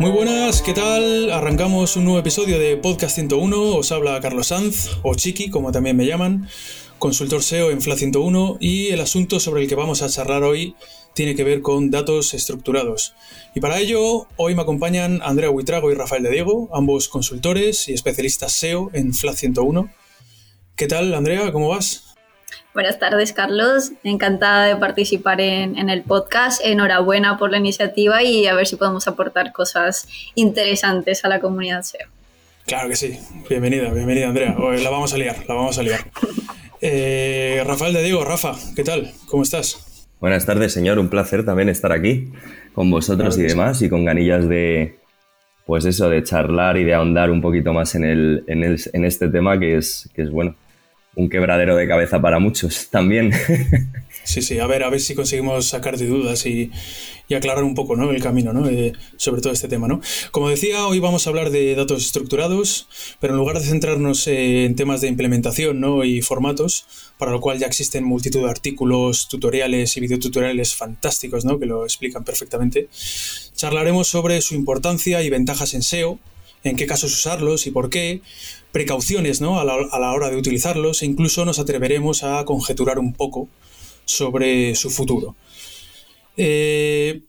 Muy buenas, ¿qué tal? Arrancamos un nuevo episodio de Podcast 101. Os habla Carlos Sanz, o Chiqui, como también me llaman, consultor SEO en FLA 101. Y el asunto sobre el que vamos a charlar hoy tiene que ver con datos estructurados. Y para ello, hoy me acompañan Andrea Huitrago y Rafael de Diego, ambos consultores y especialistas SEO en FLA 101. ¿Qué tal, Andrea? ¿Cómo vas? Buenas tardes, Carlos. Encantada de participar en, el podcast. Enhorabuena por la iniciativa y a ver si podemos aportar cosas interesantes a la comunidad SEO. Claro que sí. Bienvenida, bienvenida, Andrea. Hoy la vamos a liar, la vamos a liar. Eh, Rafael de Diego, Rafa, ¿qué tal? ¿Cómo estás? Buenas tardes, señor. Un placer también estar aquí con vosotros y demás y con ganillas de, pues eso, de charlar y de ahondar un poquito más en, el, en, el, en este tema que es, que es bueno, un quebradero de cabeza para muchos también. Sí, sí, a ver, a ver si conseguimos sacar de dudas y, aclarar un poco ¿no? el camino ¿no? Eh, sobre todo este tema. ¿no? Como decía, hoy vamos a hablar de datos estructurados, pero en lugar de centrarnos en temas de implementación ¿no? y formatos, para lo cual ya existen multitud de artículos, tutoriales y videotutoriales fantásticos ¿no? que lo explican perfectamente, charlaremos sobre su importancia y ventajas en SEO, en qué casos usarlos y por qué, precauciones ¿no? a, la, hora de utilizarlos e incluso nos atreveremos a conjeturar un poco sobre su futuro. Eh,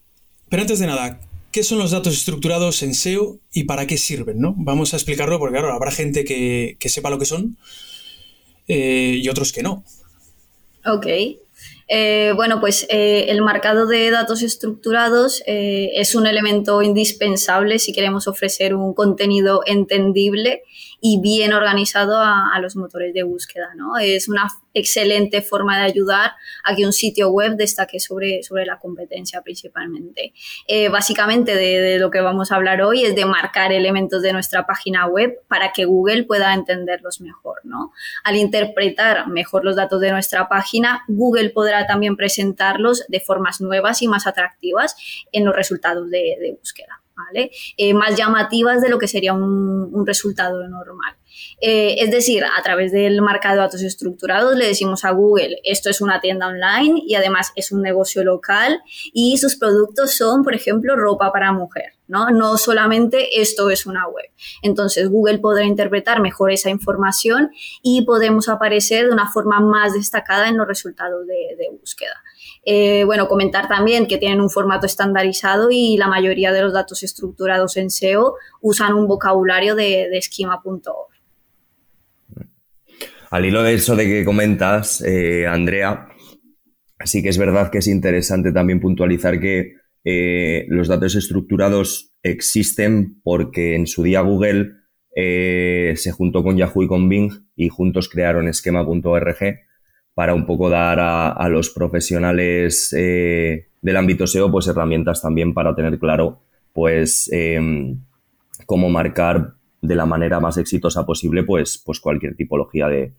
pero antes de nada, ¿qué son los datos estructurados en SEO y para qué sirven? ¿no? Vamos a explicarlo porque claro, habrá gente que, sepa lo que son eh, y otros que no. Ok. Eh, bueno, pues el marcado de datos estructurados es un elemento indispensable si queremos ofrecer un contenido entendible y bien organizado a, los motores de búsqueda. ¿no? Es una excelente forma de ayudar a que un sitio web destaque sobre, sobre la competencia principalmente. Eh, básicamente de, lo que vamos a hablar hoy es de marcar elementos de nuestra página web para que Google pueda entenderlos mejor. ¿no? Al interpretar mejor los datos de nuestra página, Google podrá también presentarlos de formas nuevas y más atractivas en los resultados de búsqueda. Eh, más llamativas de lo que sería un, resultado normal. Eh, es decir, a través del marcado de datos estructurados le decimos a Google, esto es una tienda online y además es un negocio local y sus productos son, por ejemplo, ropa para mujer. ¿No? No solamente esto es una web. Entonces Google podrá interpretar mejor esa información y podemos aparecer de una forma más destacada en los resultados de búsqueda. Eh, bueno, comentar también que tienen un formato estandarizado y la mayoría de los datos estructurados en SEO usan un vocabulario de, de schema.org. Al hilo de eso de que comentas, eh, Andrea, sí que es verdad que es interesante también puntualizar que eh, los datos estructurados existen porque en su día Google se juntó con Yahoo y con Bing y juntos crearon esquema.org para un poco dar a, los profesionales eh, del ámbito SEO pues herramientas también para tener claro pues em, cómo marcar de la manera más exitosa posible pues, pues cualquier tipología de,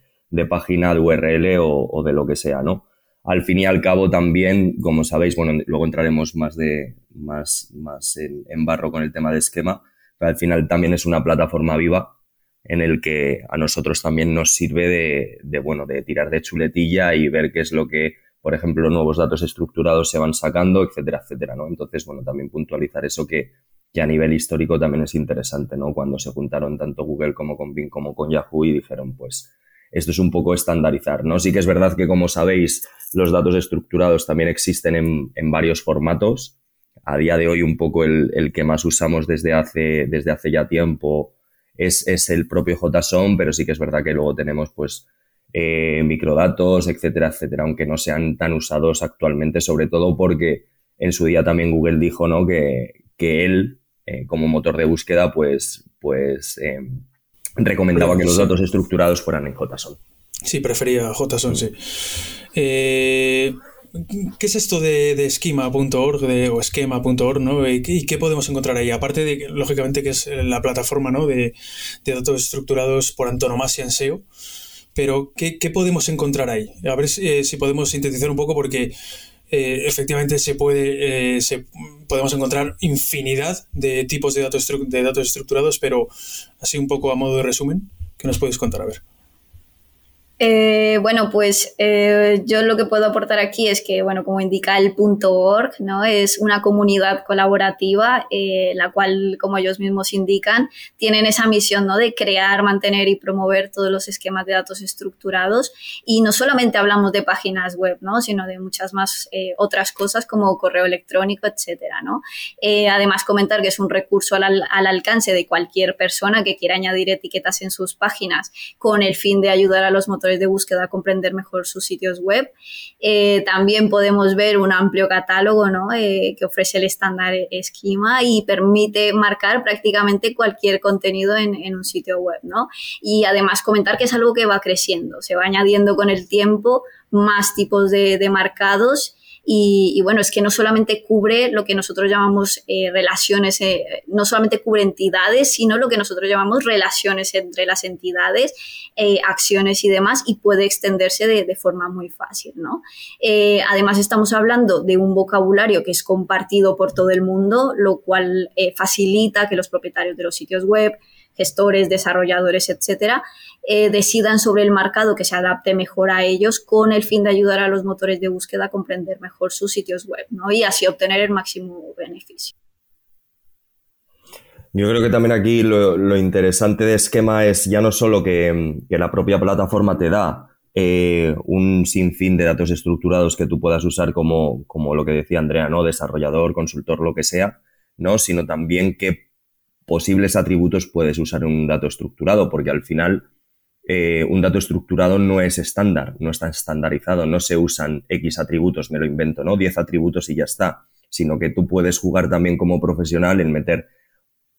página, de URL o, de lo que sea, ¿no? Al fin y al cabo también, como sabéis, bueno, luego entraremos más, de, más, más en barro con el tema de esquema, pero al final también es una plataforma viva en el que a nosotros también nos sirve de, bueno, de tirar de chuletilla y ver qué es lo que, por ejemplo, nuevos datos estructurados se van sacando, etcétera, etcétera, ¿no? Entonces, bueno, también puntualizar eso que, que a nivel histórico también es interesante, ¿no? Cuando se juntaron tanto Google como con Bing como con Yahoo y dijeron, pues, esto es un poco estandarizar, ¿no? Sí que es verdad que, como sabéis, los datos estructurados también existen en, varios formatos. A día de hoy, un poco el, que más usamos desde hace, desde hace ya tiempo es, el propio JSON, pero sí que es verdad que luego tenemos, pues, eh, microdatos, etcétera, etcétera, aunque no sean tan usados actualmente, sobre todo porque en su día también Google dijo, ¿no? Que, que él, eh, como motor de búsqueda, pues, pues eh, recomendaba que los datos estructurados fueran en JSON. Sí, prefería JSON, sí. Eh, ¿Qué es esto de, de schema.org o schema.org? ¿no? ¿Y qué, podemos encontrar ahí? Aparte de, lógicamente, que es la plataforma ¿no? de, datos estructurados por antonomasia en SEO. Pero, ¿qué, podemos encontrar ahí? A ver si, si podemos sintetizar un poco, porque eh, efectivamente se puede, eh, se, podemos encontrar infinidad de tipos de datos, de datos estructurados, pero así un poco a modo de resumen, ¿qué nos puedes contar? A ver. Eh, bueno, pues eh, yo lo que puedo aportar aquí es que, bueno, como indica el punto .org, ¿no? Es una comunidad colaborativa, eh, la cual, como ellos mismos indican, tienen esa misión, ¿no? De crear, mantener y promover todos los esquemas de datos estructurados. Y no solamente hablamos de páginas web, ¿no? Sino de muchas más otras cosas como correo electrónico, etcétera, ¿no? además, comentar que es un recurso al, al alcance de cualquier persona que quiera añadir etiquetas en sus páginas con el fin de ayudar a los motores de búsqueda comprender mejor sus sitios web. Eh, también podemos ver un amplio catálogo eh, que ofrece el estándar esquema y permite marcar prácticamente cualquier contenido en, un sitio web. Y además comentar que es algo que va creciendo, se va añadiendo con el tiempo más tipos de, de marcados y, bueno, es que no solamente cubre lo que nosotros llamamos eh, relaciones, eh, no solamente cubre entidades, sino lo que nosotros llamamos relaciones entre las entidades, eh, acciones y demás, y puede extenderse de, de forma muy fácil, ¿no? además, estamos hablando de un vocabulario que es compartido por todo el mundo, lo cual facilita que los propietarios de los sitios web, gestores, desarrolladores, etcétera, eh, decidan sobre el mercado que se adapte mejor a ellos con el fin de ayudar a los motores de búsqueda a comprender mejor sus sitios web ¿no? y así obtener el máximo beneficio. Yo creo que también aquí lo, interesante de esquema es ya no solo que, la propia plataforma te da eh, un sinfín de datos estructurados que tú puedas usar como, como lo que decía Andrea, ¿no? Desarrollador, consultor, lo que sea, ¿no? Sino también que posibles atributos puedes usar un dato estructurado, porque al final eh, un dato estructurado no es estándar, no está estandarizado, no se usan X atributos, me lo invento, ¿no? 10 atributos y ya está, sino que tú puedes jugar también como profesional en meter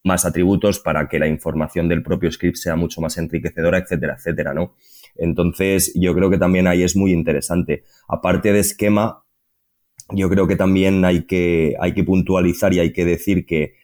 más atributos para que la información del propio script sea mucho más enriquecedora, etcétera, etcétera, ¿no? Entonces, yo creo que también ahí es muy interesante. Aparte de esquema, yo creo que también hay que, hay que puntualizar y hay que decir que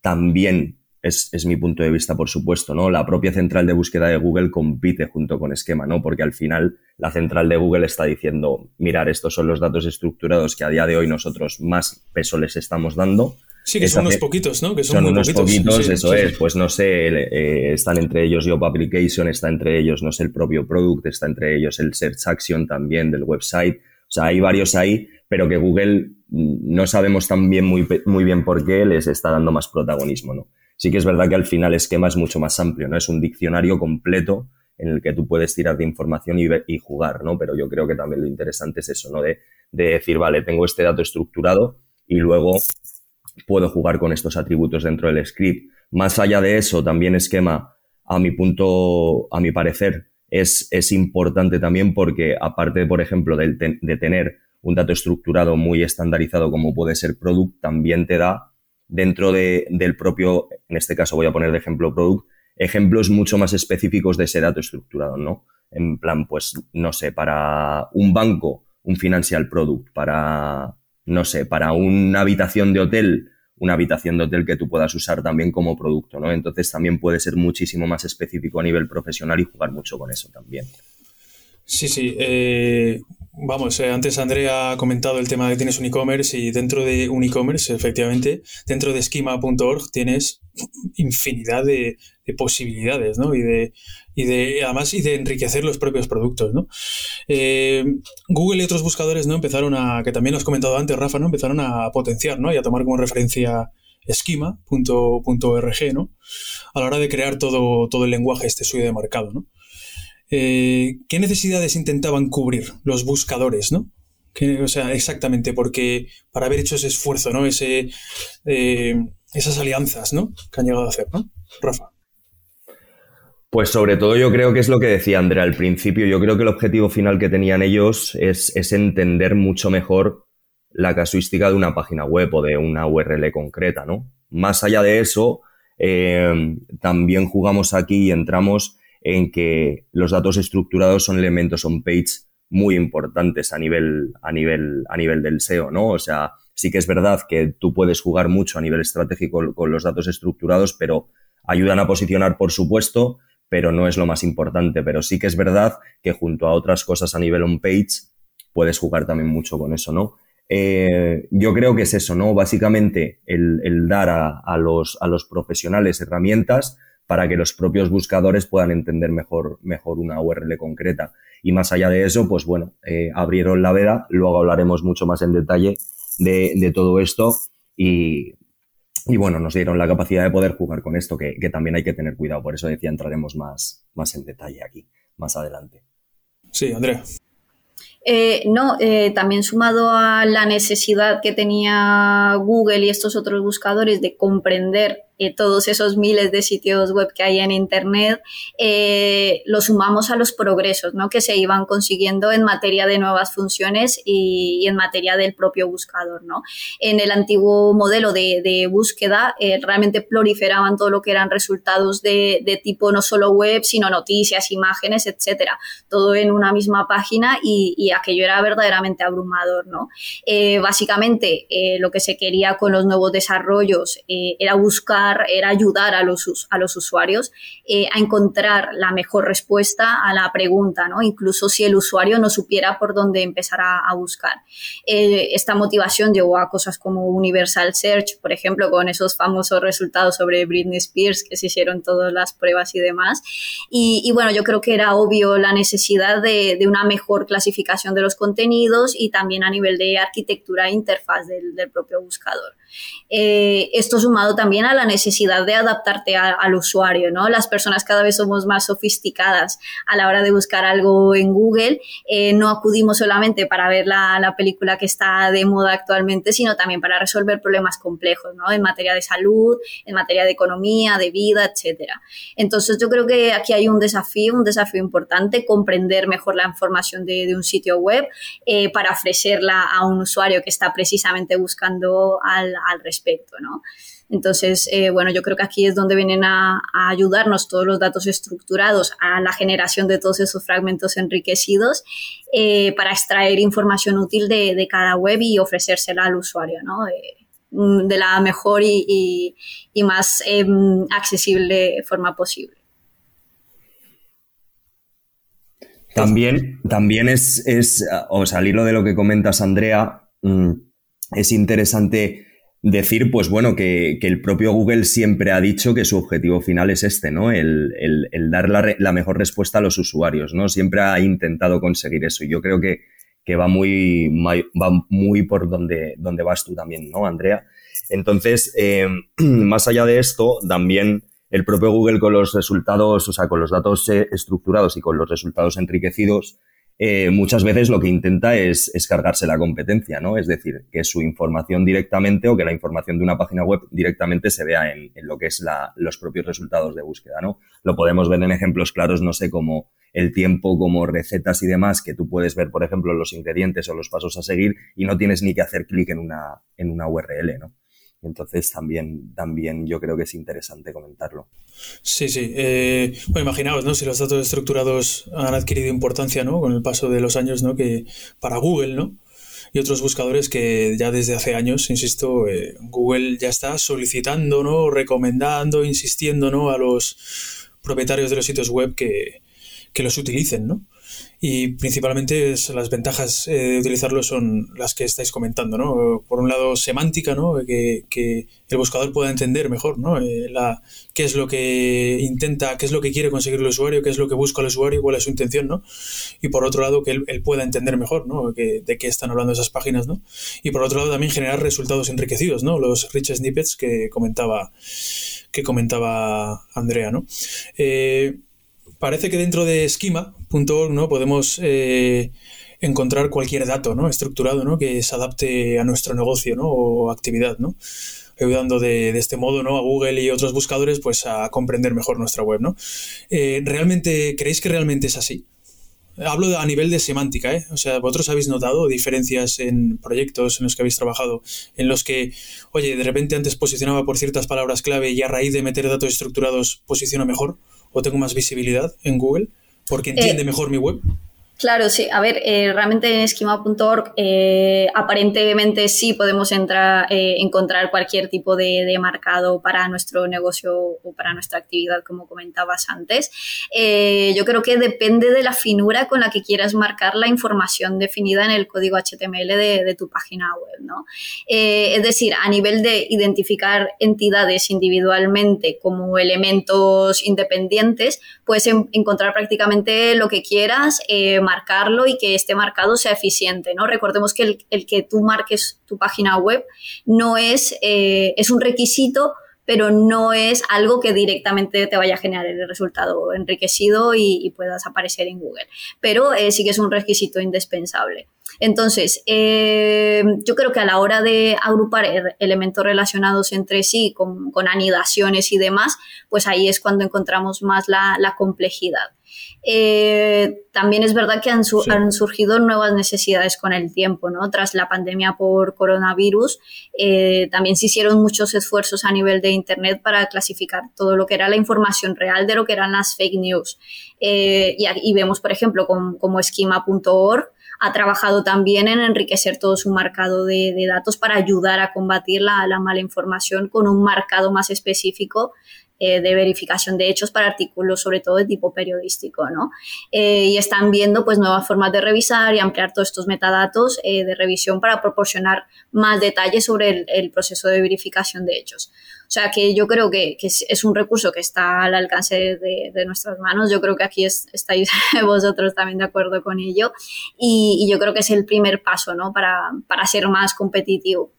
también es, mi punto de vista, por supuesto, ¿no? La propia central de búsqueda de Google compite junto con esquema, ¿no? Porque al final la central de Google está diciendo, mirar, estos son los datos estructurados que a día de hoy nosotros más peso les estamos dando. Sí, que son unos poquitos, ¿no? Que son, unos poquitos, eso es. Pues no sé, eh, están entre ellos Job Application, está entre ellos, no sé, el propio Product, está entre ellos el Search Action también del website. O sea, hay varios ahí, pero que Google mm, no sabemos también muy, muy bien por qué les está dando más protagonismo, ¿no? Sí que es verdad que al final esquema es mucho más amplio, ¿no? Es un diccionario completo en el que tú puedes tirar de información y, jugar, ¿no? Pero yo creo que también lo interesante es eso, ¿no? De, decir, vale, tengo este dato estructurado y luego puedo jugar con estos atributos dentro del script. Más allá de eso, también esquema, a mi punto, a mi parecer, es, es importante también porque aparte, por ejemplo, de, de tener un dato estructurado muy estandarizado como puede ser product, también te da dentro de, del propio, en este caso voy a poner de ejemplo product, ejemplos mucho más específicos de ese dato estructurado, ¿no? En plan, pues, no sé, para un banco, un financial product, para, no sé, para una habitación de hotel, una habitación de hotel que tú puedas usar también como producto, ¿no? Entonces también puede ser muchísimo más específico a nivel profesional y jugar mucho con eso también. Sí, sí. Eh, vamos, eh, antes Andrea ha comentado el tema de que tienes un e-commerce y dentro de un e-commerce, efectivamente, dentro de schema.org tienes infinidad de, posibilidades, ¿no? Y de, y de, además, y de enriquecer los propios productos, ¿no? Eh, Google y otros buscadores, ¿no? Empezaron a, que también has comentado antes, Rafa, ¿no? Empezaron a potenciar, ¿no? Y a tomar como referencia schema.org, ¿no? A la hora de crear todo, todo el lenguaje este suyo de marcado, ¿no? Eh, ¿Qué necesidades intentaban cubrir los buscadores, ¿no? o sea, exactamente, porque para haber hecho ese esfuerzo, ¿no? Ese, eh, esas alianzas, ¿no? Que han llegado a hacer, ¿no? Rafa. Pues sobre todo yo creo que es lo que decía Andrea al principio. Yo creo que el objetivo final que tenían ellos es, entender mucho mejor la casuística de una página web o de una URL concreta, ¿no? Más allá de eso, eh, también jugamos aquí y entramos en que los datos estructurados son elementos on-page muy importantes a nivel, a, nivel, a nivel del SEO, ¿no? O sea, sí que es verdad que tú puedes jugar mucho a nivel estratégico con los datos estructurados, pero ayudan a posicionar, por supuesto, pero no es lo más importante. Pero sí que es verdad que junto a otras cosas a nivel on-page puedes jugar también mucho con eso, ¿no? Eh, yo creo que es eso, ¿no? Básicamente el, dar a, los, a los profesionales herramientas para que los propios buscadores puedan entender mejor, mejor una URL concreta. Y más allá de eso, pues bueno, eh, abrieron la veda, luego hablaremos mucho más en detalle de, de todo esto y y bueno, nos dieron la capacidad de poder jugar con esto, que, también hay que tener cuidado. Por eso decía, entraremos más, más en detalle aquí, más adelante. Sí, Andrea. Eh, no, eh, también sumado a la necesidad que tenía Google y estos otros buscadores de comprender eh, todos esos miles de sitios web que hay en Internet, eh, lo sumamos a los progresos ¿no? que se iban consiguiendo en materia de nuevas funciones y, en materia del propio buscador. ¿no? En el antiguo modelo de, búsqueda eh, realmente proliferaban todo lo que eran resultados de, tipo no solo web, sino noticias, imágenes, etcétera, todo en una misma página y, aquello era verdaderamente abrumador. ¿no? básicamente, lo que se quería con los nuevos desarrollos era buscar era ayudar a los, a los usuarios eh, a encontrar la mejor respuesta a la pregunta, ¿no? incluso si el usuario no supiera por dónde empezar a, buscar. Eh, esta motivación llevó a cosas como Universal Search, por ejemplo, con esos famosos resultados sobre Britney Spears que se hicieron todas las pruebas y demás. Y, bueno, yo creo que era obvio la necesidad de, una mejor clasificación de los contenidos y también a nivel de arquitectura e interfaz del, del propio buscador. Eh, esto sumado también a la necesidad de adaptarte al usuario, ¿no? Las personas cada vez somos más sofisticadas a la hora de buscar algo en Google. Eh, no acudimos solamente para ver la, la, película que está de moda actualmente, sino también para resolver problemas complejos, ¿no? En materia de salud, en materia de economía, de vida, etcétera. Entonces yo creo que aquí hay un desafío, un desafío importante, comprender mejor la información de, de un sitio web eh, para ofrecerla a un usuario que está precisamente buscando al, al respecto, ¿no? Entonces, eh, bueno, yo creo que aquí es donde vienen a, ayudarnos todos los datos estructurados a la generación de todos esos fragmentos enriquecidos eh, para extraer información útil de, cada web y ofrecérsela al usuario, ¿no? Mm, de la mejor y, más em, accesible forma posible. También, también es, es, o sea, al hilo de lo que comentas, Andrea, mm, es interesante decir, pues bueno, que, el propio Google siempre ha dicho que su objetivo final es este, ¿no? El, dar la, mejor respuesta a los usuarios, ¿no? Siempre ha intentado conseguir eso. Y yo creo que, que va, muy, va muy por donde, donde vas tú también, ¿no, Andrea? Entonces, eh, más allá de esto, también el propio Google con los resultados, o sea, con los datos eh, estructurados y con los resultados enriquecidos, eh, muchas veces lo que intenta es, cargarse la competencia, ¿no? Es decir, que su información directamente o que la información de una página web directamente se vea en, lo que es los propios resultados de búsqueda, ¿no? Lo podemos ver en ejemplos claros, no sé, como el tiempo, como recetas y demás, que tú puedes ver, por ejemplo, los ingredientes o los pasos a seguir y no tienes ni que hacer clic en una, en una URL, ¿no? Entonces también, también yo creo que es interesante comentarlo. Sí, sí. Eh, bueno, imaginaos, ¿no? Si los datos estructurados han adquirido importancia, ¿no? Con el paso de los años, ¿no? Que para Google, ¿no? Y otros buscadores que ya desde hace años, insisto, eh, Google ya está solicitando, ¿no? Recomendando, insistiendo, ¿no? A los propietarios de los sitios web que, que los utilicen, ¿no? Y principalmente las ventajas eh, de utilizarlo son las que estáis comentando, ¿no? Por un lado, semántica, ¿no? Que, que el buscador pueda entender mejor, ¿no? Eh, la, qué es lo que intenta, qué es lo que quiere conseguir el usuario, qué es lo que busca el usuario, cuál es su intención, ¿no? Y por otro lado, que él, pueda entender mejor, ¿no? De qué están hablando esas páginas, ¿no? Y por otro lado, también generar resultados enriquecidos, ¿no? Los rich snippets que comentaba, que comentaba Andrea, ¿no? Eh, parece que dentro de schema.org ¿no? podemos eh, encontrar cualquier dato ¿no? estructurado ¿no? que se adapte a nuestro negocio ¿no? o actividad, ¿no? ayudando de, este modo ¿no? a Google y otros buscadores pues, a comprender mejor nuestra web. ¿no? Eh, ¿realmente, ¿Creéis que realmente es así? Hablo a nivel de semántica, ¿eh? O sea, ¿vosotros habéis notado diferencias en proyectos en los que habéis trabajado, en los que, oye, de repente antes posicionaba por ciertas palabras clave y a raíz de meter datos estructurados posiciona mejor? O tengo más visibilidad en Google porque entiende eh, mejor mi web? Claro, sí. A ver, eh, realmente en schema.org eh, aparentemente sí podemos entrar, eh, encontrar cualquier tipo de, marcado para nuestro negocio o para nuestra actividad, como comentabas antes. yo creo que depende de la finura con la que quieras marcar la información definida en el código HTML de, tu página web, ¿no? es decir, a nivel de identificar entidades individualmente como elementos independientes, puedes encontrar prácticamente lo que quieras marcarlo y que esté marcado sea eficiente, ¿no? Recordemos que el, que tú marques tu página web no es, eh, es un requisito pero no es algo que directamente te vaya a generar el resultado enriquecido y, puedas aparecer en Google. Pero eh, sí que es un requisito indispensable. Entonces, eh, yo creo que a la hora de agrupar elementos relacionados entre sí, con, anidaciones y demás, pues ahí es cuando encontramos más la, complejidad. Eh, también es verdad que han, surgido nuevas necesidades con el tiempo, ¿no? Tras la pandemia por coronavirus, eh, también se hicieron muchos esfuerzos a nivel de Internet para clasificar todo lo que era la información real de lo que eran las fake news. y, vemos, por ejemplo, como esquema.org, ha trabajado también en enriquecer todo su marcado de, datos para ayudar a combatir la, la, mala información con un marcado más específico eh, de verificación de hechos para artículos, sobre todo de tipo periodístico, ¿no? Eh, y están viendo pues nuevas formas de revisar y ampliar todos estos metadatos eh, de revisión para proporcionar más detalles sobre el, proceso de verificación de hechos. O sea que yo creo que, es, un recurso que está al alcance de, nuestras manos. Yo creo que aquí estáis vosotros también de acuerdo con ello. Y, yo creo que es el primer paso, ¿no? Para, para ser más competitivo.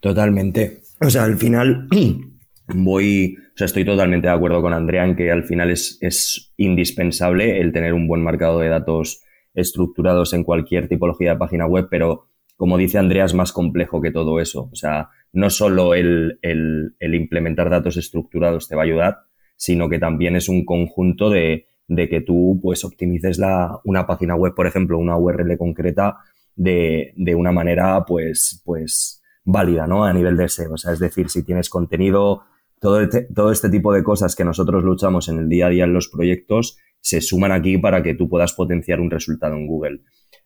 Totalmente. O sea, al final voy, o sea, estoy totalmente de acuerdo con Andrea en que al final es, es indispensable el tener un buen marcado de datos estructurados en cualquier tipología de página web, pero como dice Andrea, es más complejo que todo eso. O sea, no solo el, el, el implementar datos estructurados te va a ayudar, sino que también es un conjunto de, de que tú pues optimices la, una página web, por ejemplo, una URL concreta de, de una manera pues, pues válida, ¿no? A nivel de SEO. O sea, es decir, si tienes contenido todo este, todo este tipo de cosas que nosotros luchamos en el día a día en los proyectos se suman aquí para que tú puedas potenciar un resultado en Google.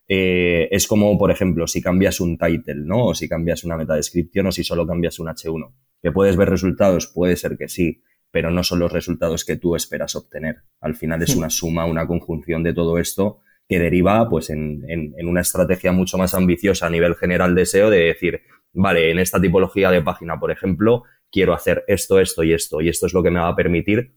Eh, es como, por ejemplo, si cambias un title, ¿no? O si cambias una metadescripción o si solo cambias un H1. ¿Que puedes ver resultados? Puede ser que sí, pero no son los resultados que tú esperas obtener. Al final es una suma, una conjunción de todo esto que deriva pues en, en, una estrategia mucho más ambiciosa a nivel general de SEO de decir, vale, en esta tipología de página, por ejemplo, quiero hacer esto, esto y esto, y esto es lo que me va a permitir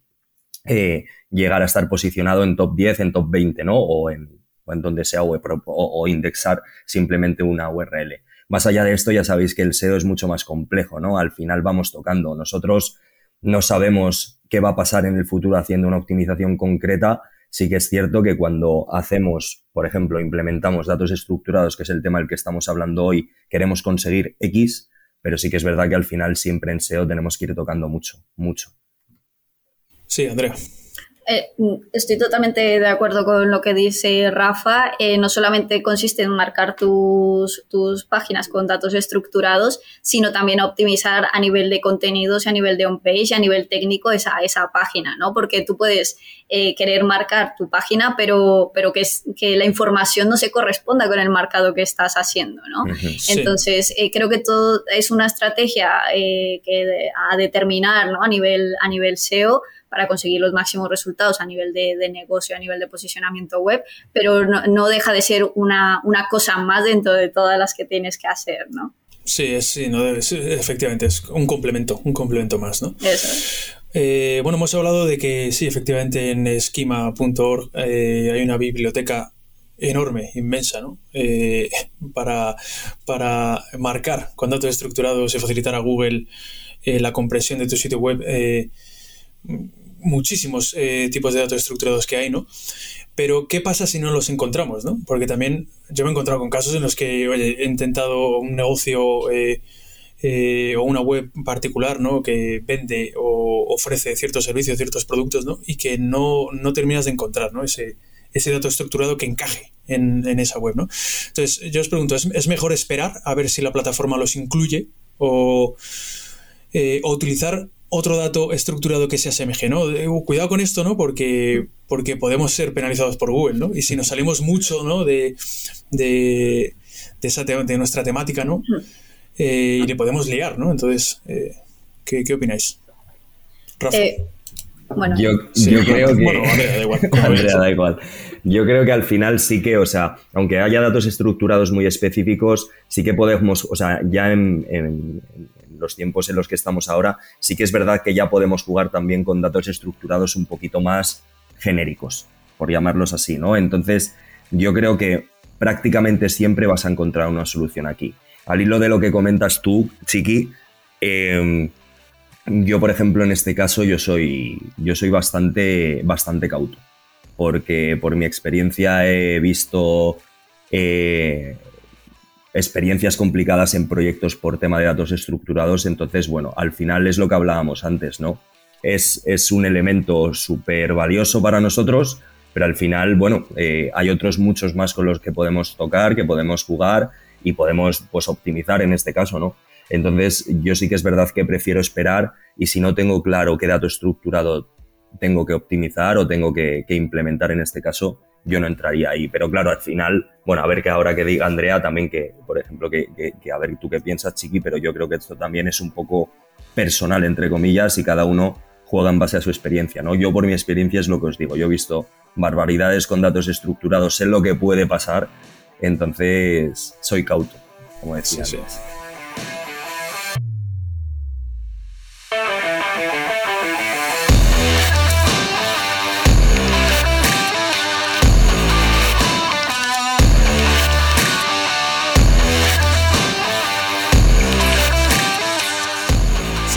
eh, llegar a estar posicionado en top 10, en top 20, ¿no? O en, en donde sea web o, indexar simplemente una URL. Más allá de esto, ya sabéis que el SEO es mucho más complejo, ¿no? Al final vamos tocando. Nosotros no sabemos qué va a pasar en el futuro haciendo una optimización concreta. Sí que es cierto que cuando hacemos, por ejemplo, implementamos datos estructurados, que es el tema del que estamos hablando hoy, queremos conseguir X, pero sí que es verdad que al final siempre en SEO tenemos que ir tocando mucho, mucho. Sí, Andrea. Eh, estoy totalmente de acuerdo con lo que dice Rafa. Eh, no solamente consiste en marcar tus, tus, páginas con datos estructurados, sino también optimizar a nivel de contenidos, a nivel de on-page, a nivel técnico esa, esa página, ¿no? Porque tú puedes eh, querer marcar tu página, pero, pero que, que la información no se corresponda con el marcado que estás haciendo, ¿no? Entonces, creo que todo es una estrategia que a determinar, ¿no? A nivel, a nivel SEO para conseguir los máximos resultados a nivel de, negocio, a nivel de posicionamiento web, pero no, deja de ser una, una, cosa más dentro de todas las que tienes que hacer, ¿no? Sí, sí, no, efectivamente, es un complemento, un complemento más, ¿no? Eso. Eh, bueno, hemos hablado de que sí, efectivamente en schema.org eh, hay una biblioteca enorme, inmensa, ¿no? Eh, para, para marcar con datos estructurados y facilitar a Google la compresión de tu sitio web muchísimos tipos de datos estructurados que hay, ¿no? Pero, ¿qué pasa si no los encontramos, no? Porque también yo me he encontrado con casos en los que, oye, he intentado un negocio eh, o una web particular ¿no? que vende o ofrece ciertos servicios, ciertos productos ¿no? y que no, no terminas de encontrar ¿no? ese, ese dato estructurado que encaje en, en esa web. ¿no? Entonces, yo os pregunto, ¿es, mejor esperar a ver si la plataforma los incluye o, eh, o utilizar otro dato estructurado que se asemeje, ¿no? Uh, cuidado con esto, ¿no? Porque, porque podemos ser penalizados por Google, ¿no? Y si nos salimos mucho, ¿no? De, de, de, esa de nuestra temática, ¿no? Eh, y le podemos liar, ¿no? Entonces, eh, ¿qué, ¿qué, opináis? Rafa. Eh, bueno, yo, yo creo que. Bueno, da igual. Andrea, da igual. Yo creo que al final sí que, o sea, aunque haya datos estructurados muy específicos, sí que podemos, o sea, ya en, en, los tiempos en los que estamos ahora, sí que es verdad que ya podemos jugar también con datos estructurados un poquito más genéricos, por llamarlos así, ¿no? Entonces, yo creo que prácticamente siempre vas a encontrar una solución aquí al hilo de lo que comentas tú, Chiqui, em, yo, por ejemplo, en este caso, yo soy, yo soy bastante, bastante cauto. Porque por mi experiencia he visto eh, experiencias complicadas en proyectos por tema de datos estructurados. Entonces, bueno, al final es lo que hablábamos antes, ¿no? Es, es un elemento súper valioso para nosotros, pero al final, bueno, eh, hay otros muchos más con los que podemos tocar, que podemos jugar y podemos pues optimizar en este caso, ¿no? Entonces, yo sí que es verdad que prefiero esperar y si no tengo claro qué dato estructurado tengo que optimizar o tengo que, implementar en este caso, yo no entraría ahí. Pero claro, al final, bueno, a ver que ahora que diga Andrea también que, por ejemplo, que, que, a ver tú qué piensas, Chiqui, pero yo creo que esto también es un poco personal, entre comillas, y cada uno juega en base a su experiencia, ¿no? Yo por mi experiencia es lo que os digo, yo he visto barbaridades con datos estructurados, sé lo que puede pasar entonces, soy cauto, como decía. Sí,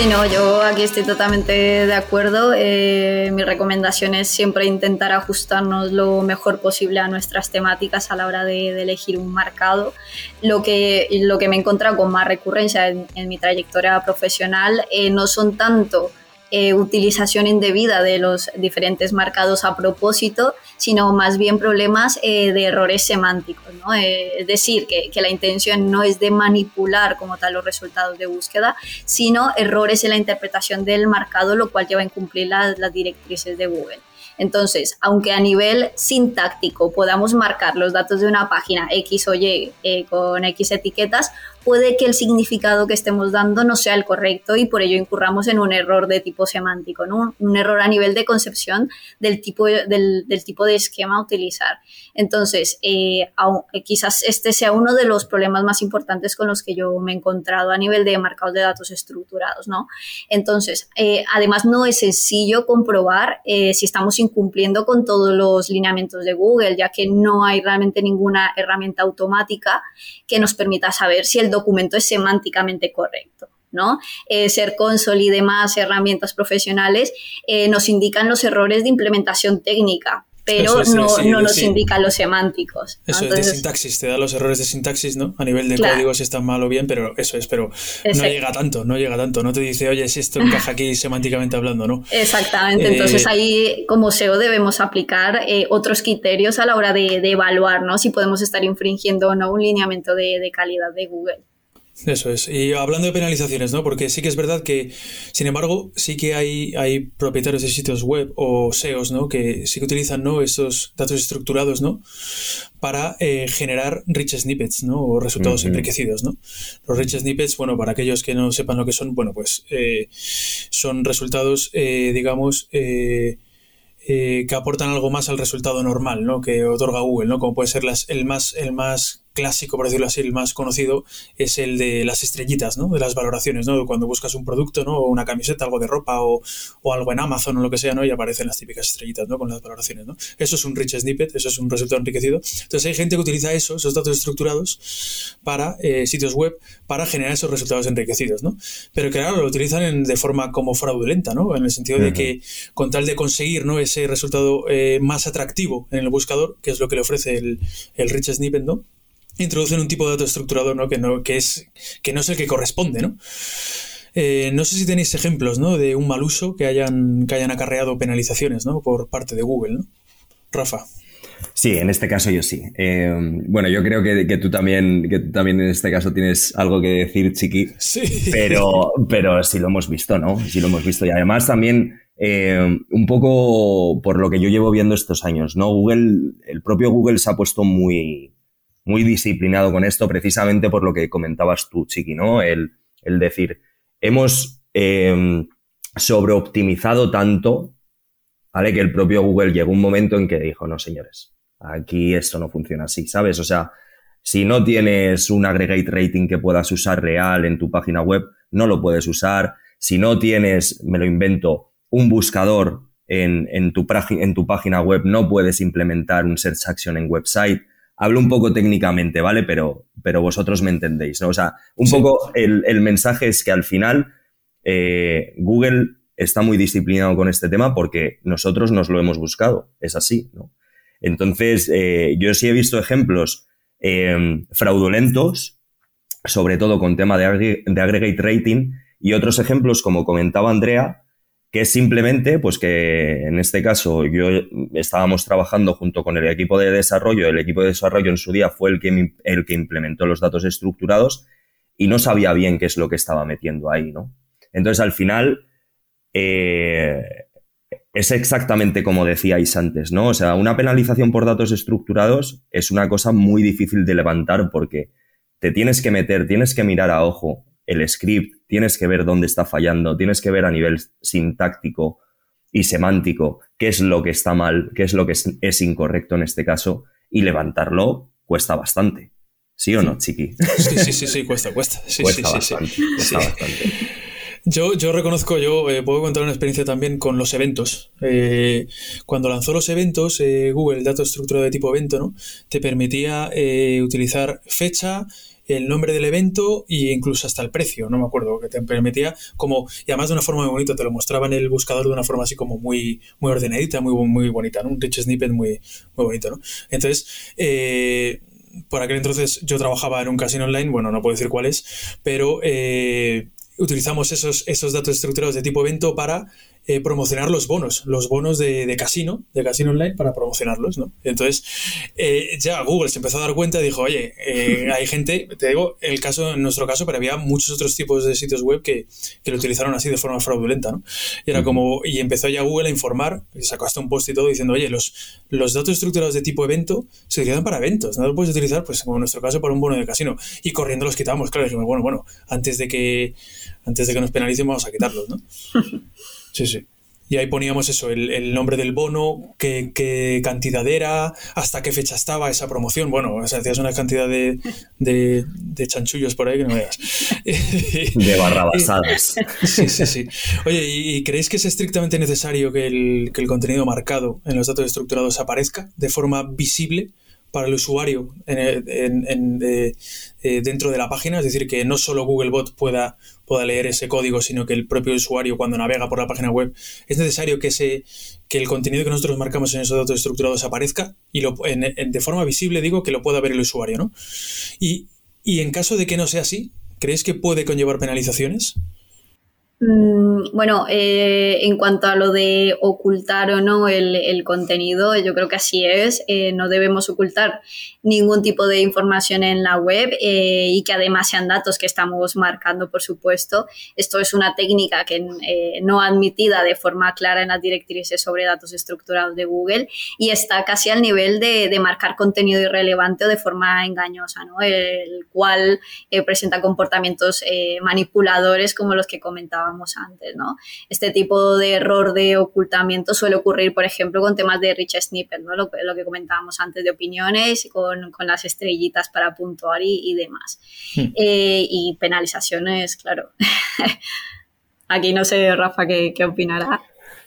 no, yo aquí estoy totalmente de acuerdo. Eh, mi recomendación es siempre intentar ajustarnos lo mejor posible a nuestras temáticas a la hora de, elegir un marcado. Lo que, lo que me he encontrado con más recurrencia en, mi trayectoria profesional eh, no son tanto eh, utilización indebida de los diferentes marcados a propósito, sino más bien problemas eh, de errores semánticos. ¿no? Eh, es decir, que, la intención no es de manipular como tal los resultados de búsqueda, sino errores en la interpretación del marcado, lo cual lleva a incumplir las, las directrices de Google. Entonces, aunque a nivel sintáctico podamos marcar los datos de una página X o Y con X etiquetas, puede que el significado que estemos dando no sea el correcto y por ello incurramos en un error de tipo semántico, ¿no? un error a nivel de concepción del tipo, del, tipo de esquema a utilizar. Entonces, eh, eh, quizás este sea uno de los problemas más importantes con los que yo me he encontrado a nivel de marcados de datos estructurados. ¿no? Entonces, eh, además no es sencillo comprobar si estamos incumpliendo con todos los lineamientos de Google, ya que no hay realmente ninguna herramienta automática que nos permita saber si el documento es semánticamente correcto. ¿no? Eh, ser console y demás herramientas profesionales eh, nos indican los errores de implementación técnica, pero no, no nos indican los semánticos. Eso es de sintaxis, te da los errores de sintaxis, ¿no? A nivel de código si está mal o bien, pero eso es, pero no llega tanto, no llega tanto, no te dice, oye, si esto encaja aquí semánticamente hablando, ¿no? Exactamente, entonces eh, ahí como SEO debemos aplicar otros criterios a la hora de, evaluar, ¿no? Si podemos estar infringiendo o no un lineamiento de calidad de Google. Eso es. Y hablando de penalizaciones, ¿no? Porque sí que es verdad que, sin embargo, sí que hay, hay propietarios de sitios web o SEOs, ¿no? Que sí que utilizan, ¿no? Esos datos estructurados, ¿no? Para eh, generar rich snippets, ¿no? O resultados enriquecidos, ¿no? Los rich snippets, bueno, para aquellos que no sepan lo que son, bueno, pues eh, son resultados, eh, digamos, que aportan algo más al resultado normal, ¿no? Que otorga Google, ¿no? Como puede ser las, el más, el más clásico, por decirlo así, el más conocido, es el de las estrellitas, ¿no? De las valoraciones, ¿no? Cuando buscas un producto, ¿no? O una camiseta, algo de ropa o, algo en Amazon o lo que sea, ¿no? Y aparecen las típicas estrellitas, ¿no? Con las valoraciones, ¿no? Eso es un rich snippet, eso es un resultado enriquecido. Entonces hay gente que utiliza eso, esos datos estructurados para eh, sitios web para generar esos resultados enriquecidos, ¿no? Pero que claro, lo utilizan de forma como fraudulenta, ¿no? En el sentido de que con tal de conseguir, ¿no? Ese resultado eh, más atractivo en el buscador, que es lo que le ofrece el, el rich snippet, ¿no? Introducen un tipo de dato estructurado ¿no? Que, no, que, es, que no es el que corresponde, ¿no? Eh, no sé si tenéis ejemplos ¿no? de un mal uso que hayan, que hayan acarreado penalizaciones ¿no? por parte de Google. ¿no? Rafa. Sí, en este caso yo sí. Eh, bueno, yo creo que, tú también, que también en este caso tienes algo que decir, Chiqui. Sí. Pero, pero sí lo hemos visto, ¿no? Sí lo hemos visto. Y además también, eh, un poco por lo que yo llevo viendo estos años, ¿no? Google, el propio Google se ha puesto muy, muy disciplinado con esto, precisamente por lo que comentabas tú, Chiqui, ¿no? El, decir, hemos eh, sobreoptimizado tanto, ¿vale? Que el propio Google llegó un momento en que dijo, no, señores, aquí esto no funciona así, ¿sabes? O sea, si no tienes un aggregate rating que puedas usar real en tu página web, no lo puedes usar. Si no tienes, me lo invento, un buscador en, en, tu, en tu página web, no puedes implementar un search action en website hablo un poco técnicamente, ¿vale? Pero, pero vosotros me entendéis, ¿no? O sea, un poco el, mensaje es que al final eh, Google está muy disciplinado con este tema porque nosotros nos lo hemos buscado, es así, ¿no? Entonces, eh, yo sí he visto ejemplos em, fraudulentos, sobre todo con tema de, de aggregate rating, y otros ejemplos, como comentaba Andrea, que es simplemente, pues que en este caso yo estábamos trabajando junto con el equipo de desarrollo, el equipo de desarrollo en su día fue el que, el que implementó los datos estructurados y no sabía bien qué es lo que estaba metiendo ahí, ¿no? Entonces al final eh, es exactamente como decíais antes, ¿no? O sea, una penalización por datos estructurados es una cosa muy difícil de levantar porque te tienes que meter, tienes que mirar a ojo el script, tienes que ver dónde está fallando, tienes que ver a nivel sintáctico y semántico qué es lo que está mal, qué es lo que es, incorrecto en este caso, y levantarlo cuesta bastante. ¿Sí o no, Chiqui? Sí, sí, sí, sí, cuesta, cuesta. Sí, cuesta sí, bastante, cuesta bastante. Yo, yo reconozco, yo eh, puedo contar una experiencia también con los eventos. Eh, cuando lanzó los eventos, eh, Google, el dato estructurado de tipo evento, ¿no? Te permitía utilizar fecha, el nombre del evento e incluso hasta el precio, no me acuerdo, que te permitía como, y además de una forma muy bonita, te lo mostraba en el buscador de una forma así como muy, muy ordenadita, muy, muy bonita, ¿no? Un rich snippet muy, muy bonito, ¿no? Entonces, eh, por aquel entonces yo trabajaba en un casino online, bueno, no puedo decir cuál es, pero eh, utilizamos esos, esos datos estructurados de tipo evento para eh, promocionar los bonos, los bonos de, casino, de casino online para promocionarlos, ¿no? Entonces, eh, ya Google se empezó a dar cuenta y dijo, oye, eh, hay gente, te digo, el caso, en nuestro caso, pero había muchos otros tipos de sitios web que, lo utilizaron así de forma fraudulenta, ¿no? Y era como, y empezó ya Google a informar, y sacó hasta un post y todo diciendo, oye, los, los datos estructurados de tipo evento se utilizan para eventos, no lo puedes utilizar, pues como en nuestro caso, para un bono de casino. Y corriendo los quitamos, claro, dijimos, bueno, bueno, antes de que, antes de que nos penalicen vamos a quitarlos, ¿no? Sí, sí. Y ahí poníamos eso, el, nombre del bono, qué, cantidad era, hasta qué fecha estaba esa promoción. Bueno, o sea, hacías una cantidad de, de, chanchullos por ahí que no veas. De barrabasadas. Sí, sí, sí. Oye, ¿y, creéis que es estrictamente necesario que el, que el contenido marcado en los datos estructurados aparezca de forma visible? Para el usuario en, eh, dentro de la página, es decir, que no solo Googlebot pueda, pueda leer ese código, sino que el propio usuario cuando navega por la página web es necesario que, ese, que el contenido que nosotros marcamos en esos datos estructurados aparezca y lo, de forma visible digo que lo pueda ver el usuario. ¿no? Y, y en caso de que no sea así, ¿crees que puede conllevar penalizaciones? Mm, bueno, eh, en cuanto a lo de ocultar o no el, contenido, yo creo que así es. Eh, no debemos ocultar ningún tipo de información en la web eh, y que además sean datos que estamos marcando, por supuesto. Esto es una técnica que no admitida de forma clara en las directrices sobre datos estructurados de Google y está casi al nivel de, de marcar contenido irrelevante o de forma engañosa, ¿no? el cual presenta comportamientos manipuladores como los que comentaba antes, ¿no? Este tipo de error de ocultamiento suele ocurrir, por ejemplo, con temas de rich snippet, ¿no? Lo, que comentábamos antes de opiniones, con, con las estrellitas para puntuar y, demás. Hmm. Eh, y penalizaciones, claro. Aquí no sé, Rafa, qué, qué opinará.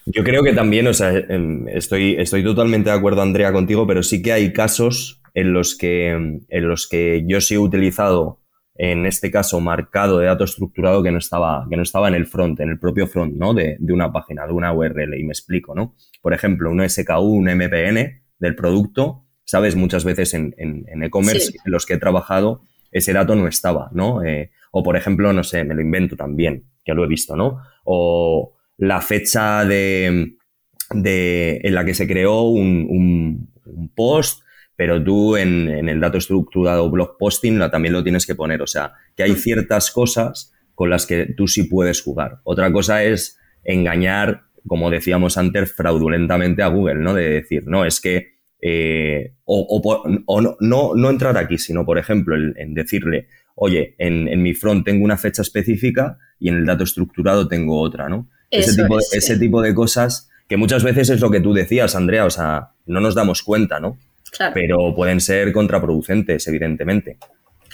Yo creo que también, o sea, em, estoy, estoy totalmente de acuerdo, Andrea, contigo, pero sí que hay casos en los que, en los que yo sí he utilizado en este caso marcado de dato estructurado que no estaba, que no estaba en el front, en el propio front, ¿no? De, una página, de una URL. Y me explico, ¿no? Por ejemplo, un SKU, un MPN del producto, sabes, muchas veces en e-commerce en los que he trabajado, ese dato no estaba, ¿no? Eh, o por ejemplo, no sé, me lo invento también, que lo he visto, ¿no? O la fecha de, de en la que se creó un, un post pero tú en, el dato estructurado blog posting también lo tienes que poner. O sea, que hay mm. ciertas cosas con las que tú sí puedes jugar. Otra cosa es engañar, como decíamos antes, fraudulentamente a Google, ¿no? De decir, no, es que, eh, o, no, no, entrar aquí, sino, por ejemplo, en, decirle, oye, en, mi front tengo una fecha específica y en el dato estructurado tengo otra, ¿no? ese, tipo, ese tipo de cosas que muchas veces es lo que tú decías, Andrea, o sea, no nos damos cuenta, ¿no? Pero pueden ser contraproducentes, evidentemente.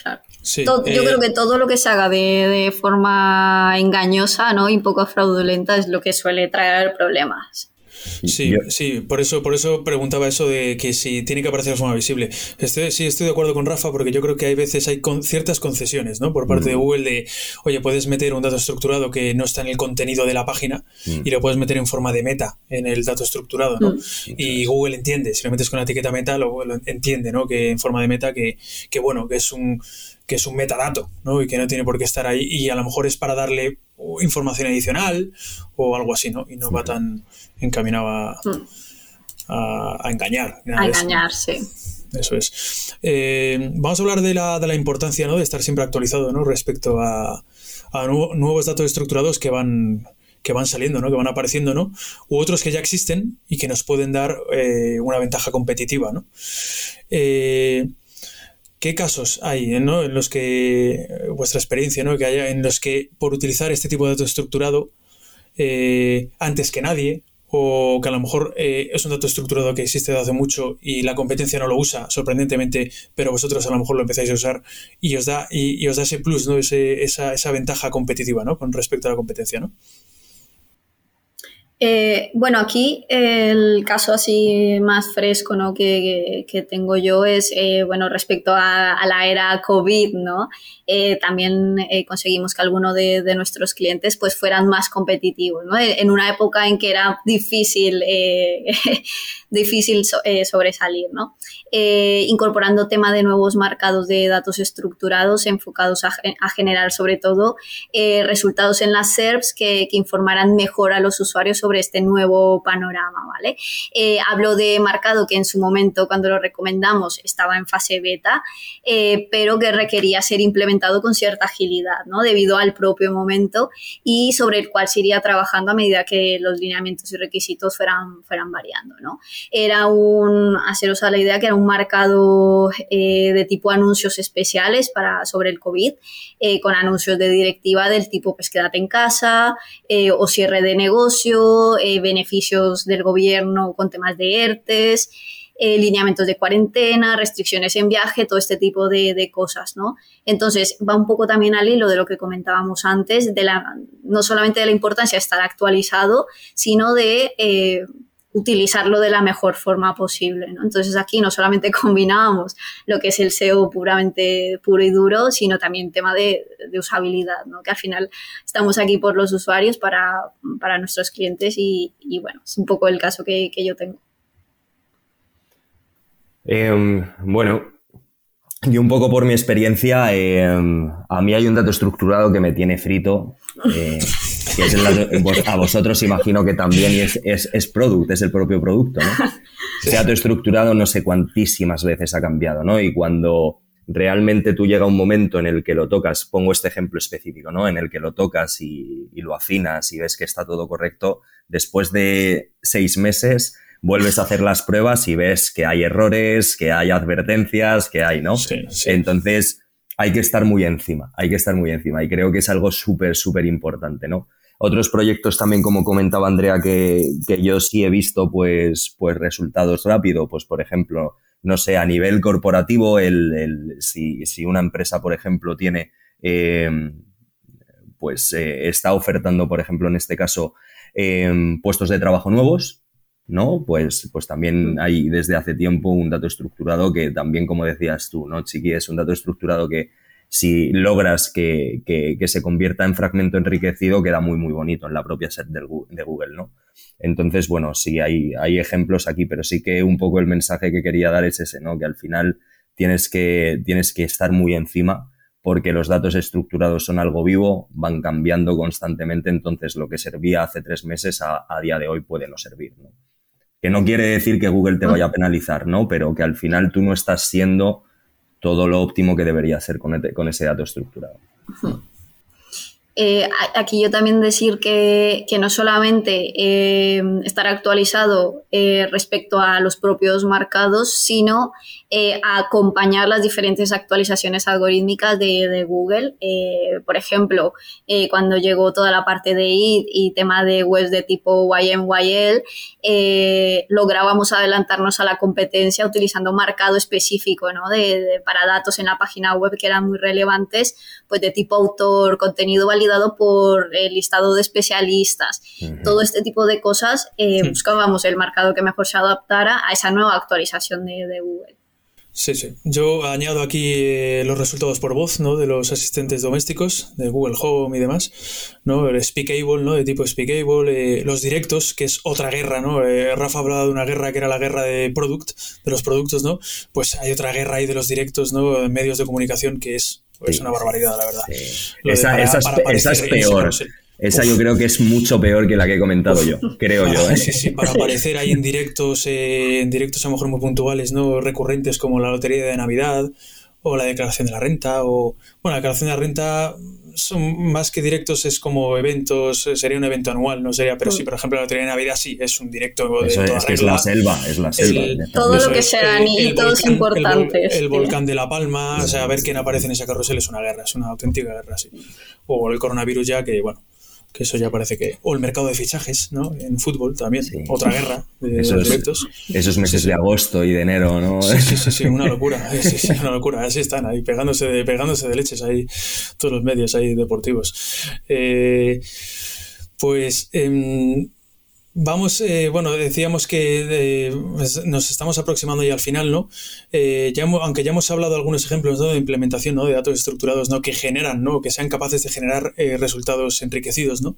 Claro. yo eh, creo que todo lo que se haga de, forma engañosa ¿no? y poco fraudulenta es lo que suele traer problemas. Sí, sí, por eso, por eso preguntaba eso de que si tiene que aparecer de forma visible. Estoy, sí, estoy de acuerdo con Rafa porque yo creo que hay veces hay con ciertas concesiones, ¿no? Por parte de Google de, oye, puedes meter un dato estructurado que no está en el contenido de la página y lo puedes meter en forma de meta en el dato estructurado, ¿no? Y Google entiende, si lo metes con la etiqueta meta, lo, entiende, ¿no? Que en forma de meta, que, que bueno, que es un que es un metadato, ¿no? Y que no tiene por qué estar ahí y a lo mejor es para darle información adicional o algo así, ¿no? Y no va tan encaminado a, mm. engañar. A engañar, sí. Eso es. Eh, vamos a hablar de la, de la, importancia ¿no? de estar siempre actualizado ¿no? respecto a, nuevos datos estructurados que van, que van saliendo, ¿no? que van apareciendo, ¿no? u otros que ya existen y que nos pueden dar eh, una ventaja competitiva. ¿no? Eh, ¿Qué casos hay en los que, vuestra experiencia, ¿no? que haya en los que por utilizar este tipo de dato estructurado antes que nadie o que a lo mejor eh, es un dato estructurado que existe desde hace mucho y la competencia no lo usa, sorprendentemente, pero vosotros a lo mejor lo empezáis a usar y os da, y, os da ese plus, ¿no? Ese, esa, esa, ventaja competitiva ¿no? con respecto a la competencia. ¿no? Eh, bueno, aquí el caso así más fresco ¿no? que, que, tengo yo es, eh, bueno, respecto a, la era COVID, ¿no? Eh, también conseguimos que algunos de, nuestros clientes pues fueran más competitivos, ¿no? En una época en que era difícil, difícil sobresalir, ¿no? Incorporando tema de nuevos marcados de datos estructurados enfocados a, a generar sobre todo resultados en las SERPs que, que informaran mejor a los usuarios sobre este nuevo panorama, ¿vale? Eh, hablo de marcado que en su momento, cuando lo recomendamos, estaba en fase beta, eh, pero que requería ser implementado con cierta agilidad, ¿no? Debido al propio momento y sobre el cual se iría trabajando a medida que los lineamientos y requisitos fueran, fueran variando, ¿no? Era un, haceros a la idea que era un marcado eh, de tipo anuncios especiales para, sobre el COVID, con anuncios de directiva del tipo pues quédate en casa o cierre de negocio, eh, beneficios del gobierno con temas de ERTES, eh, lineamientos de cuarentena, restricciones en viaje, todo este tipo de, cosas, ¿no? Entonces, va un poco también al hilo de lo que comentábamos antes, de la, no solamente de la importancia de estar actualizado, sino de eh, utilizarlo de la mejor forma posible. ¿no? Entonces aquí no solamente combinábamos lo que es el SEO puramente puro y duro, sino también tema de, usabilidad, ¿no? que al final estamos aquí por los usuarios para, nuestros clientes y, bueno, es un poco el caso que, yo tengo. Em, bueno, y un poco por mi experiencia, em, a mí hay un dato estructurado que me tiene frito. Eh, a vosotros imagino que también es, es, es product, es el propio producto, ¿no? Ese dato estructurado no sé cuantísimas veces ha cambiado, ¿no? Y cuando realmente tú llega un momento en el que lo tocas, pongo este ejemplo específico, ¿no? En el que lo tocas y, y lo afinas y ves que está todo correcto, después de seis meses vuelves a hacer las pruebas y ves que hay errores, que hay advertencias, que hay, ¿no? Sí, sí. Entonces, hay que estar muy encima, hay que estar muy encima y creo que es algo súper, súper importante, ¿no? Otros proyectos también, como comentaba Andrea, que, que, yo sí he visto pues, pues resultados rápido, pues por ejemplo, no sé, a nivel corporativo, el, el si, si, una empresa, por ejemplo, tiene, eh, pues eh, está ofertando, por ejemplo, en este caso, eh, puestos de trabajo nuevos, ¿no? Pues, pues también hay desde hace tiempo un dato estructurado que también, como decías tú, ¿no, Chiqui? Es un dato estructurado que si logras que, que, se convierta en fragmento enriquecido, queda muy, muy bonito en la propia set de Google, ¿no? Entonces, bueno, sí, hay, hay ejemplos aquí, pero sí que un poco el mensaje que quería dar es ese, ¿no? Que al final tienes que, tienes que estar muy encima porque los datos estructurados son algo vivo, van cambiando constantemente, entonces lo que servía hace tres meses a, a día de hoy puede no servir, ¿no? Que no quiere decir que Google te vaya a penalizar, ¿no? Pero que al final tú no estás siendo todo lo óptimo que debería ser con, ese dato estructurado. Eh, aquí yo también decir que, que no solamente eh, estar actualizado eh, respecto a los propios marcados, sino acompañar las diferentes actualizaciones algorítmicas de, de Google. por ejemplo, cuando llegó toda la parte de ID y tema de webs de tipo YMYL, lográbamos adelantarnos a la competencia utilizando marcado específico ¿no? de, para datos en la página web que eran muy relevantes, pues de tipo autor, contenido válido validado por el listado de especialistas, uh -huh. todo este tipo de cosas, eh, sí. buscábamos el marcado que mejor se adaptara a esa nueva actualización de, de Google. Sí, sí. Yo añado aquí eh, los resultados por voz, ¿no? De los asistentes domésticos, de Google Home y demás, ¿no? El Speakable, ¿no? De tipo Speakable, eh, los directos, que es otra guerra, ¿no? Eh, Rafa hablaba de una guerra que era la guerra de product, de los productos, ¿no? Pues hay otra guerra ahí de los directos, ¿no? En medios de comunicación que es, es una barbaridad, la verdad. Sí. Esa, para, esa, para esa, es peor. Esa Uf. yo creo que es mucho peor que la que he comentado yo, creo ah, yo. ¿eh? Sí, sí, para aparecer ahí en directos, eh, en directos a lo mejor muy puntuales, ¿no? Recurrentes como la lotería de Navidad o la declaración de la renta o... Bueno, la declaración de la renta son más que directos, es como eventos, sería un evento anual, no sería, pero sí, por ejemplo, la lotería de Navidad sí, es un directo de Eso toda es, que es la selva, es la selva. El, todo lo que sean hitos importantes. El, el, volcán de La Palma, o sea, a ver quién aparece en esa carrusel es una guerra, es una auténtica guerra, sí. O el coronavirus ya, que bueno, que eso ya parece que... O el mercado de fichajes, ¿no? En fútbol también, sí. otra guerra de esos, proyectos. Esos meses sí, de agosto y de enero, ¿no? Sí, sí, sí, sí una locura, sí, sí, una locura. Así están ahí, pegándose de, pegándose de leches ahí, todos los medios ahí deportivos. Eh, pues... Eh, Vamos, eh, bueno, decíamos que eh, nos estamos aproximando ya al final, ¿no? Eh, ya aunque ya hemos hablado de algunos ejemplos de implementación ¿no? de datos estructurados, ¿no? Que generan, ¿no? Que sean capaces de generar eh, resultados enriquecidos, ¿no?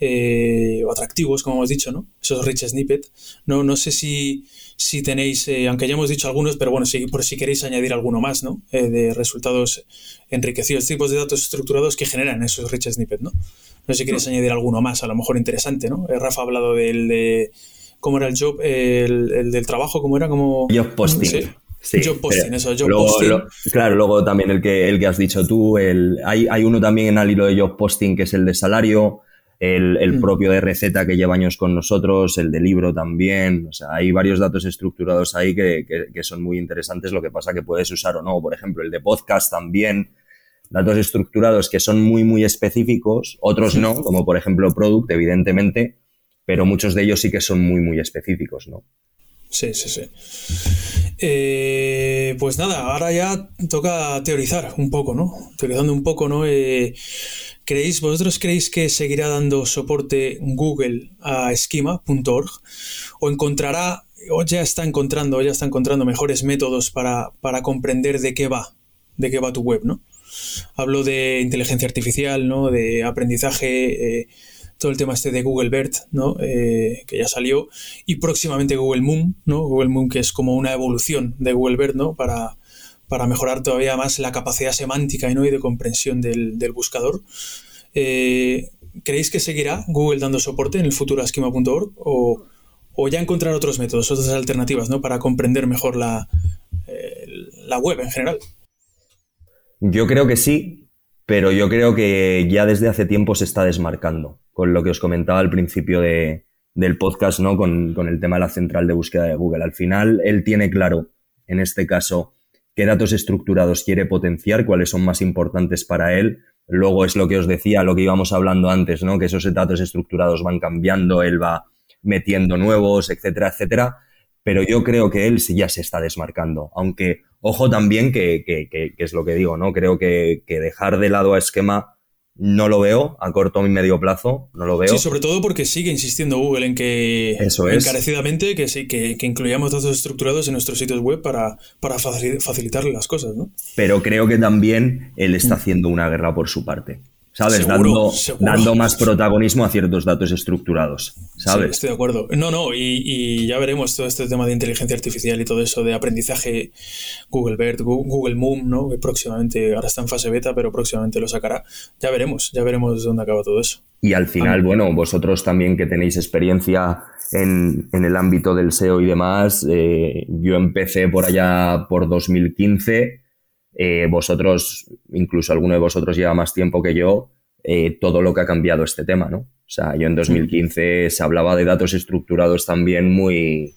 Eh, o atractivos, como hemos dicho, ¿no? Esos rich snippet. No, no sé si, si tenéis, eh, aunque ya hemos dicho algunos, pero bueno, si, por si queréis añadir alguno más, ¿no? De resultados enriquecidos, tipos de datos estructurados que generan esos rich snippet, ¿no? No sé si quieres añadir alguno más, a lo mejor interesante, ¿no? Eh, Rafa ha hablado del de. ¿Cómo era el job? El, el del trabajo, ¿cómo era? Como... Job posting. Sí. Sí, job posting, eso, job luego, posting. Lo, claro, luego también el que, el que has dicho tú, el, hay, hay uno también al hilo de job posting que es el de salario, el, el mm. propio de receta que lleva años con nosotros, el de libro también, o sea, hay varios datos estructurados ahí que, que, que son muy interesantes, lo que pasa que puedes usar o no, por ejemplo, el de podcast también, datos estructurados que son muy, muy específicos, otros no, como por ejemplo Product, evidentemente, pero muchos de ellos sí que son muy, muy específicos, ¿no? Sí, sí, sí. Eh, pues nada, ahora ya toca teorizar un poco, ¿no? Teorizando un poco, ¿no? Eh, ¿creéis, ¿Vosotros creéis que seguirá dando soporte Google a schema.org? ¿O encontrará, o ya está encontrando, o ya está encontrando mejores métodos para, para comprender de qué va, de qué va tu web, ¿no? Hablo de inteligencia artificial, ¿no? De aprendizaje, eh, todo el tema este de Google BERT, ¿no? Eh, que ya salió, y próximamente Google Moon, ¿no? Google Moon que es como una evolución de Google BERT, ¿no? Para, para mejorar todavía más la capacidad semántica ¿no? y de comprensión del, del buscador. Eh, ¿creéis que seguirá Google dando soporte en el futuro a schema.org o, o, ya encontrar otros métodos, otras alternativas, ¿no? Para comprender mejor la, la web en general. Yo creo que sí, pero yo creo que ya desde hace tiempo se está desmarcando, con lo que os comentaba al principio de, del podcast, ¿no? Con, con, el tema de la central de búsqueda de Google. Al final, él tiene claro, en este caso, qué datos estructurados quiere potenciar, cuáles son más importantes para él. Luego es lo que os decía, lo que íbamos hablando antes, ¿no? Que esos datos estructurados van cambiando, él va metiendo nuevos, etcétera, etcétera. Pero yo creo que él sí ya se está desmarcando. Aunque, ojo también que, que, que, que es lo que digo, ¿no? Creo que, dejar de lado a esquema no lo veo a corto y medio plazo, no lo veo. Sí, sobre todo porque sigue insistiendo Google en que Eso es. encarecidamente que sí, que, que incluyamos datos estructurados en nuestros sitios web para, para facilitarle las cosas, ¿no? Pero creo que también él está haciendo una guerra por su parte. ¿Sabes? Seguro, dando, seguro. dando más protagonismo a ciertos datos estructurados, ¿sabes? Sí, estoy de acuerdo. No, no, y, y, ya veremos todo este tema de inteligencia artificial y todo eso de aprendizaje Google BERT, Google Moon, ¿no? Que próximamente, ahora está en fase beta, pero próximamente lo sacará. Ya veremos, ya veremos dónde acaba todo eso. Y al final, bueno, vosotros también que tenéis experiencia en, en el ámbito del SEO y demás, eh, yo empecé por allá por 2015 eh, vosotros, incluso alguno de vosotros lleva más tiempo que yo, eh, todo lo que ha cambiado este tema, ¿no? O sea, yo en 2015 se hablaba de datos estructurados también muy,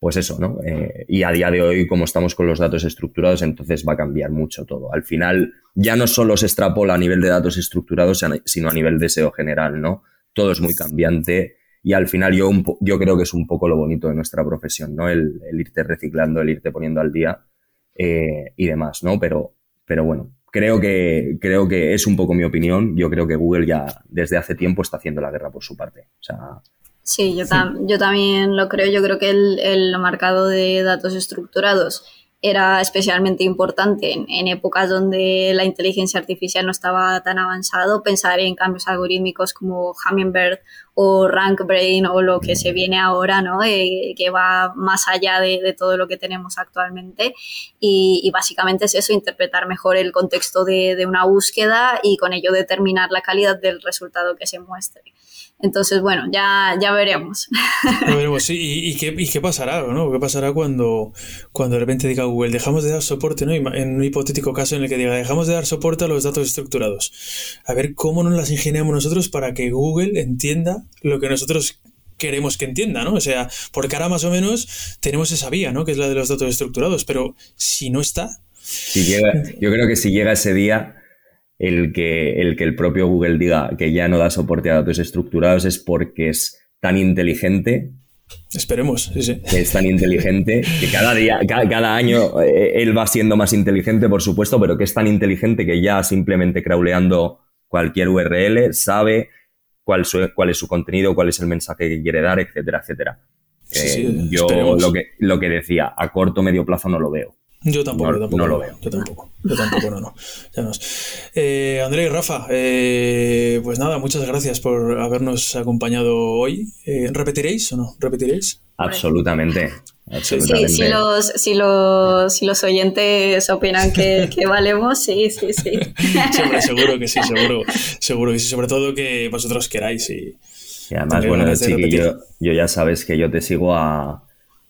pues eso, ¿no? Eh, y a día de hoy, como estamos con los datos estructurados, entonces va a cambiar mucho todo. Al final, ya no solo se extrapola a nivel de datos estructurados, sino a nivel de SEO general, ¿no? Todo es muy cambiante y al final yo, yo creo que es un poco lo bonito de nuestra profesión, ¿no? El, el irte reciclando, el irte poniendo al día eh, y demás, ¿no? Pero, pero bueno, creo que, creo que es un poco mi opinión. Yo creo que Google ya desde hace tiempo está haciendo la guerra por su parte. O sea, sí, yo, tam yo también lo creo. Yo creo que el, el marcado de datos estructurados era especialmente importante en, en, épocas donde la inteligencia artificial no estaba tan avanzado, pensar en cambios algorítmicos como Hummingbird o RankBrain o lo que se viene ahora, ¿no? Eh, que va más allá de, de, todo lo que tenemos actualmente. Y, y, básicamente es eso, interpretar mejor el contexto de, de una búsqueda y con ello determinar la calidad del resultado que se muestre. Entonces, bueno, ya, ya veremos. Ya veremos, sí. ¿Y, y, qué, ¿Y, qué, pasará, no? ¿Qué pasará cuando, cuando de repente diga Google, dejamos de dar soporte, ¿no? En un hipotético caso en el que diga, dejamos de dar soporte a los datos estructurados. A ver cómo nos las ingeniamos nosotros para que Google entienda lo que nosotros queremos que entienda, ¿no? O sea, porque ahora más o menos tenemos esa vía, ¿no? Que es la de los datos estructurados, pero si no está... Si llega, yo creo que si llega ese día el que, el que el propio Google diga que ya no da soporte a datos estructurados es porque es tan inteligente. Esperemos, sí, sí. Que es tan inteligente que cada día, cada, cada año eh, él va siendo más inteligente, por supuesto, pero que es tan inteligente que ya simplemente crawleando cualquier URL sabe cuál, su, cuál es su contenido, cuál es el mensaje que quiere dar, etcétera, etcétera. Sí, sí, eh, yo lo que, lo que decía, a corto o medio plazo no lo veo. Yo tampoco, no, yo tampoco. No lo veo. Yo tampoco. Yo tampoco, no, no. Ya no. Eh, André y Rafa, eh, pues nada, muchas gracias por habernos acompañado hoy. Eh, ¿Repetiréis o no? ¿Repetiréis? Absolutamente. Absolutamente. Sí, si los, si los, si los oyentes opinan que, que valemos, sí, sí, sí. Siempre, seguro que sí, seguro. Seguro que sí, sobre todo que vosotros queráis. Y, y además, bueno, chiqui, yo, ya sabes que yo te sigo a,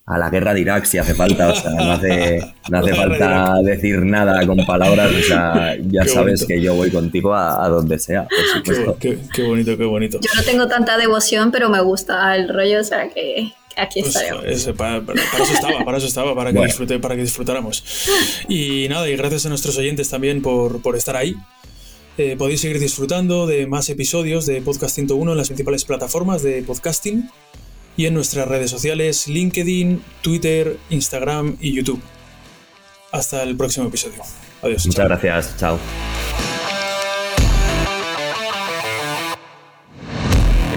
a la guerra de Irak si hace falta, o sea, no hace, no hace falta decir nada con palabras, o sea, ya Qué sabes bonito. que yo voy contigo a, a donde sea, por Qué, supuesto. qué- qué bonito, qué bonito. Yo no tengo tanta devoción, pero me gusta el rollo, o sea que aquí Pues, estaremos. para, para- para eso estaba, para eso estaba, para que, Bueno. disfrute, para que disfrutáramos. Y nada, y gracias a nuestros oyentes también por, por estar ahí. Eh, podéis seguir disfrutando de más episodios de Podcast 101 en las principales plataformas de podcasting y en nuestras redes sociales LinkedIn, Twitter, Instagram y YouTube. Hasta el próximo episodio. Adiós. Muchas chao. gracias, chao.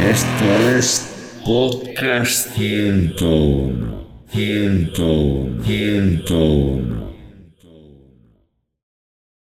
Esto es Podcast 101. 101. 101.